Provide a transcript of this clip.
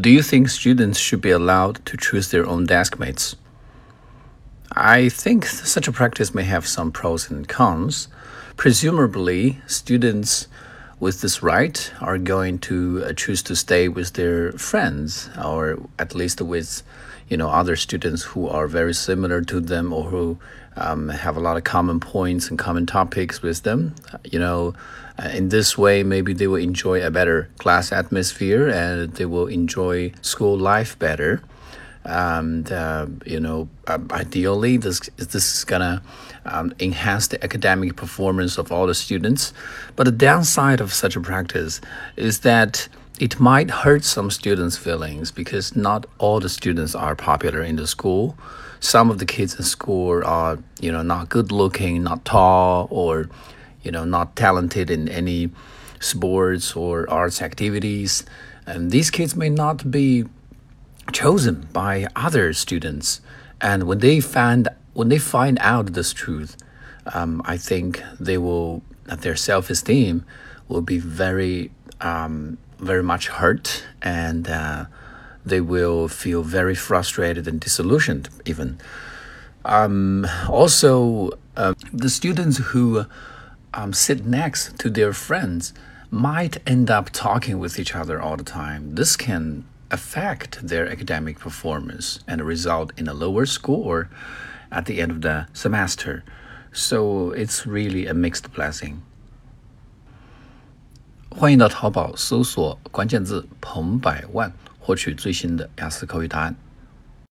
Do you think students should be allowed to choose their own desk mates? I think such a practice may have some pros and cons. Presumably, students with this right are going to uh, choose to stay with their friends or at least with you know other students who are very similar to them or who um, have a lot of common points and common topics with them. You know uh, in this way maybe they will enjoy a better class atmosphere and they will enjoy school life better and uh, you know uh, ideally this this is gonna um, enhance the academic performance of all the students. But the downside of such a practice is that it might hurt some students feelings because not all the students are popular in the school. Some of the kids in school are you know not good looking not tall or you know not talented in any sports or arts activities. And these kids may not be chosen by other students. And when they find when they find out this truth, um, I think they will their self esteem will be very um, very much hurt, and uh, they will feel very frustrated and disillusioned even. Um, also, uh, the students who um, sit next to their friends might end up talking with each other all the time. This can affect their academic performance and result in a lower score at the end of the semester. So it's really a mixed blessing. 欢迎到淘宝搜索关键字“彭百万”，获取最新的雅思口语答案。